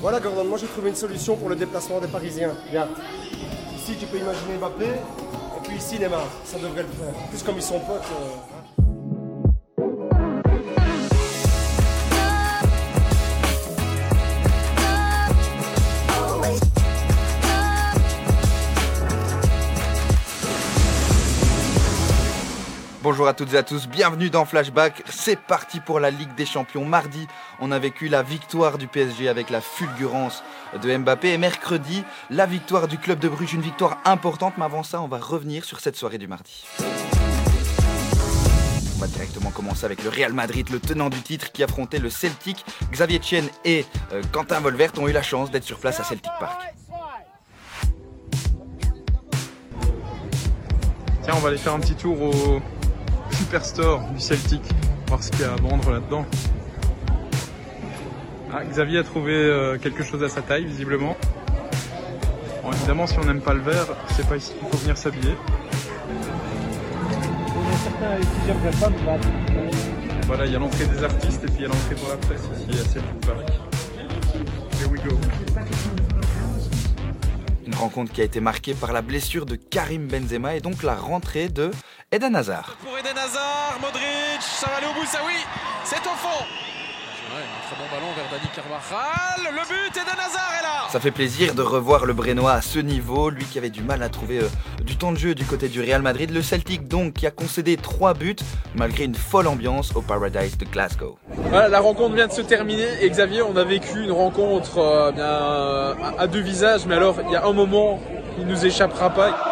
Voilà Gordon, moi j'ai trouvé une solution pour le déplacement des Parisiens. Regarde. Ici tu peux imaginer Mbappé, et puis ici Neymar. Ça devrait le faire. Plus comme ils sont potes. euh, Bonjour à toutes et à tous, bienvenue dans Flashback. C'est parti pour la Ligue des Champions. Mardi, on a vécu la victoire du PSG avec la fulgurance de Mbappé. Et mercredi, la victoire du club de Bruges, une victoire importante. Mais avant ça, on va revenir sur cette soirée du mardi. On va directement commencer avec le Real Madrid, le tenant du titre qui affrontait le Celtic. Xavier Tchen et euh, Quentin Volvert ont eu la chance d'être sur place à Celtic Park. Tiens, on va aller faire un petit tour au Superstore du Celtic, voir ce qu'il y a à vendre là-dedans. Ah, Xavier a trouvé euh, quelque chose à sa taille, visiblement. Bon, évidemment, si on n'aime pas le vert, c'est pas ici qu'il faut venir s'habiller. Voilà, il y a l'entrée des artistes et puis il y a l'entrée pour la presse ici à Celtic Park. Here we go. Une rencontre qui a été marquée par la blessure de Karim Benzema et donc la rentrée de Eden Hazard. Pour Eden Hazard, Modric, ça va aller au bout, ça oui, c'est au fond. Ouais, un très bon ballon vers Dani Carvajal, le but, Eden Hazard est là. Ça fait plaisir de revoir le Brénois à ce niveau, lui qui avait du mal à trouver euh, du temps de jeu du côté du Real Madrid. Le Celtic donc qui a concédé 3 buts malgré une folle ambiance au Paradise de Glasgow. Voilà, la rencontre vient de se terminer et Xavier, on a vécu une rencontre euh, bien, euh, à deux visages, mais alors il y a un moment, il nous échappera pas.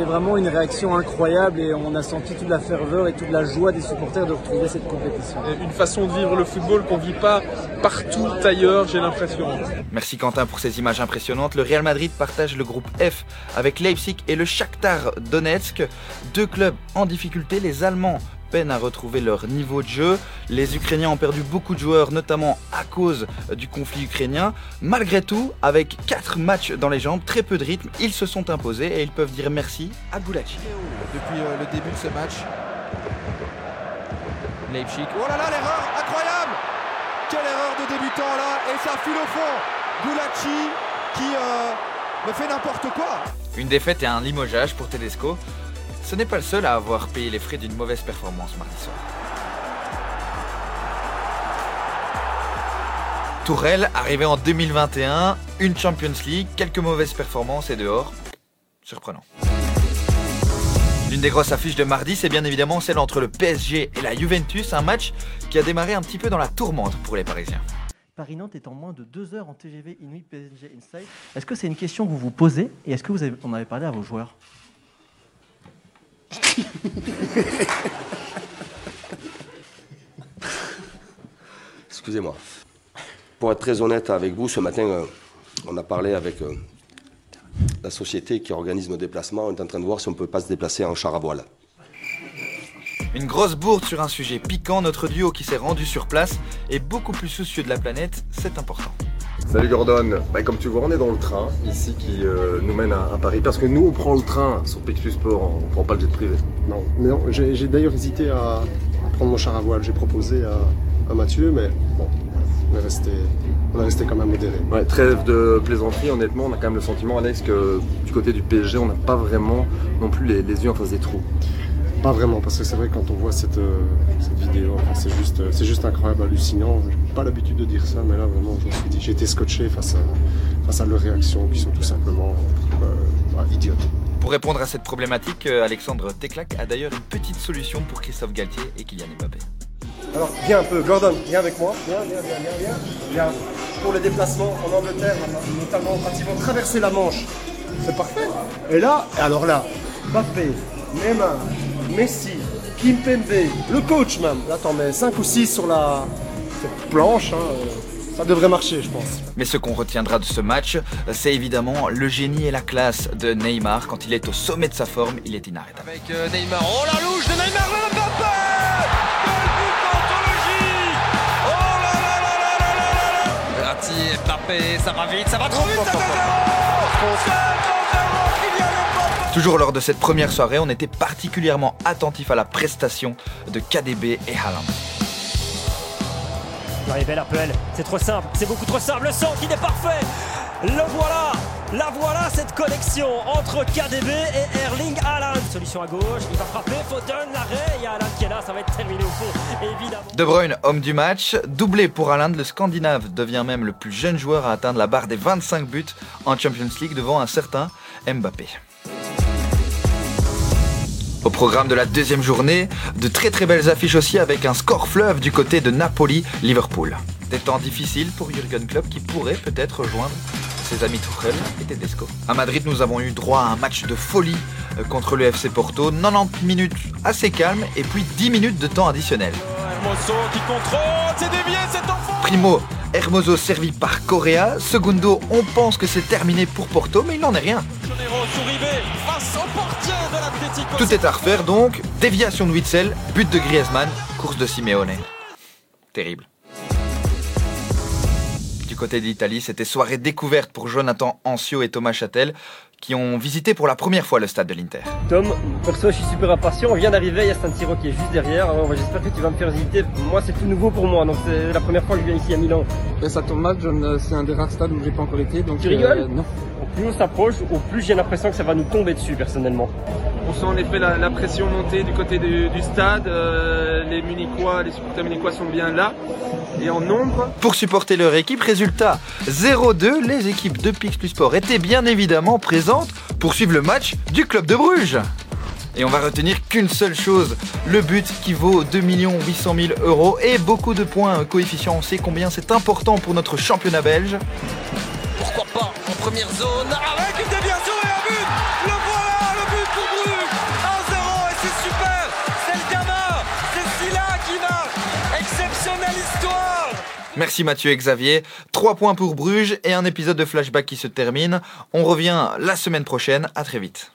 C'était vraiment une réaction incroyable et on a senti toute la ferveur et toute la joie des supporters de retrouver cette compétition. Une façon de vivre le football qu'on vit pas partout ailleurs, j'ai l'impression. Merci Quentin pour ces images impressionnantes. Le Real Madrid partage le groupe F avec Leipzig et le Shakhtar Donetsk, deux clubs en difficulté. Les Allemands peinent à retrouver leur niveau de jeu. Les Ukrainiens ont perdu beaucoup de joueurs, notamment à cause du conflit ukrainien. Malgré tout, avec 4 matchs dans les jambes, très peu de rythme, ils se sont imposés et ils peuvent dire merci à Goulachi. depuis euh, le début de ce match. Leipzig. Oh là là, l'erreur incroyable Quelle erreur de débutant là Et ça file au fond Gulacci qui euh, me fait n'importe quoi Une défaite et un limogeage pour Tedesco. Ce n'est pas le seul à avoir payé les frais d'une mauvaise performance mardi soir. Tourelle, arrivé en 2021, une Champions League, quelques mauvaises performances et dehors. Surprenant. L'une des grosses affiches de mardi, c'est bien évidemment celle entre le PSG et la Juventus, un match qui a démarré un petit peu dans la tourmente pour les Parisiens. Paris-Nantes est en moins de deux heures en TGV Inuit PSG Inside. Est-ce que c'est une question que vous vous posez et est-ce que vous en avez parlé à vos joueurs? Excusez-moi. Pour être très honnête avec vous, ce matin, euh, on a parlé avec euh, la société qui organise nos déplacements. On est en train de voir si on ne peut pas se déplacer en char à voile. Une grosse bourde sur un sujet piquant, notre duo qui s'est rendu sur place est beaucoup plus soucieux de la planète, c'est important. Salut Gordon, Bah, comme tu vois on est dans le train ici qui euh, nous mène à, à Paris parce que nous on prend le train sur Pixus Sport, on prend pas le jet privé. Non, mais non, j'ai d'ailleurs hésité à, à prendre mon char à voile. J'ai proposé à, à Mathieu, mais bon, on est resté, on est resté quand même modéré. Ouais, trêve de plaisanterie, honnêtement on a quand même le sentiment Alex que du côté du PSG on n'a pas vraiment non plus les, les yeux en face des trous. Pas vraiment, parce que c'est vrai quand on voit cette, euh, cette vidéo, enfin, c'est juste, euh, c'est juste incroyable, hallucinant. J'ai pas l'habitude de dire ça, mais là vraiment, je me suis dit, j'ai été scotché face à, face à leurs réactions qui sont tout simplement euh, bah, idiotes. Pour répondre à cette problématique, euh, Alexandre Teclac a d'ailleurs une petite solution pour Christophe Galtier et Kylian Mbappé. Alors, viens un peu, Gordon, viens avec moi. Viens, viens, viens, viens, viens. Viens. Pour les déplacements en Angleterre, notamment vont traverser la Manche. C'est parfait. Et là, alors là, Mbappé, Neymar, Messi, Kim Kimpembe, le coach même. Là, t'en mets 5 ou 6 sur la planche. Hein, ça devrait marcher, je pense. Mais ce qu'on retiendra de ce match, c'est évidemment le génie et la classe de Neymar. Quand il est au sommet de sa forme, il est inarrêtable. Avec Neymar, oh la louche de Neymar, le Mbappé Mbappé, ça va vite, ça va trop vite, ça 2-0 Toujours lors de cette première soirée, on était particulièrement attentif à la prestation de KDB et Haaland. Puel, c'est trop simple, c'est beaucoup trop simple. Le centre, il est parfait. Le voilà, la voilà cette connexion entre KDB et Erling Haaland. Solution à gauche, il va frapper, Foden, l'arrêt. Il y a Haaland qui est là, ça va être terminé au fond, évidemment. De Bruyne, homme du match, doublé pour Haaland, le Scandinave devient même le plus jeune joueur à atteindre la barre des 25 buts en Champions League devant un certain Mbappé. Programme de la deuxième journée, de très très belles affiches aussi avec un score fleuve du côté de Napoli-Liverpool. Des temps difficiles pour Jurgen Klopp qui pourrait peut-être rejoindre ses amis Tuchel et Tedesco. À Madrid, nous avons eu droit à un match de folie euh, contre le FC Porto, 90 minutes assez calmes et puis 10 minutes de temps additionnel. Hermoso qui contrôle, c'est dévié cet enfant Primo, Hermoso servi par Correa. Segundo, on pense que c'est terminé pour Porto, mais il n'en est rien. Souribe face au portier de l'Atlético. Tout est à refaire donc. Déviation de Witzel, but de Griezmann, course de Simeone. Terrible. Du côté de l'Italie, c'était soirée découverte pour Jonathan Ancio et Thomas Châtel qui ont visité pour la première fois le stade de l'Inter. Tom, perso, je suis super impatient. On vient d'arriver, il y a San Siro qui est juste derrière. J'espère que tu vas me faire visiter. Moi, c'est tout nouveau pour moi, donc c'est la première fois que je viens ici à Milan. ça tombe mal, John, c'est un des rares stades où j'ai pas encore été. Donc, Tu rigoles euh, Non. Plus on s'approche, au plus j'ai l'impression que ça va nous tomber dessus, personnellement. On sent en effet la, la pression monter du côté du, du stade. Euh, les Munichois, les supporters munichois sont bien là et en nombre. Pour supporter leur équipe, résultat 0-2, les équipes de Pix Plus Sport étaient bien évidemment présentes pour suivre le match du club de Bruges. Et on va retenir qu'une seule chose, le but qui vaut 2 800 000 euros et beaucoup de points coefficient. On sait combien c'est important pour notre championnat belge. Pourquoi pas en première zone? Avec une déviation Merci Mathieu et Xavier. 3 points pour Bruges et un épisode de flashback qui se termine. On revient la semaine prochaine. À très vite.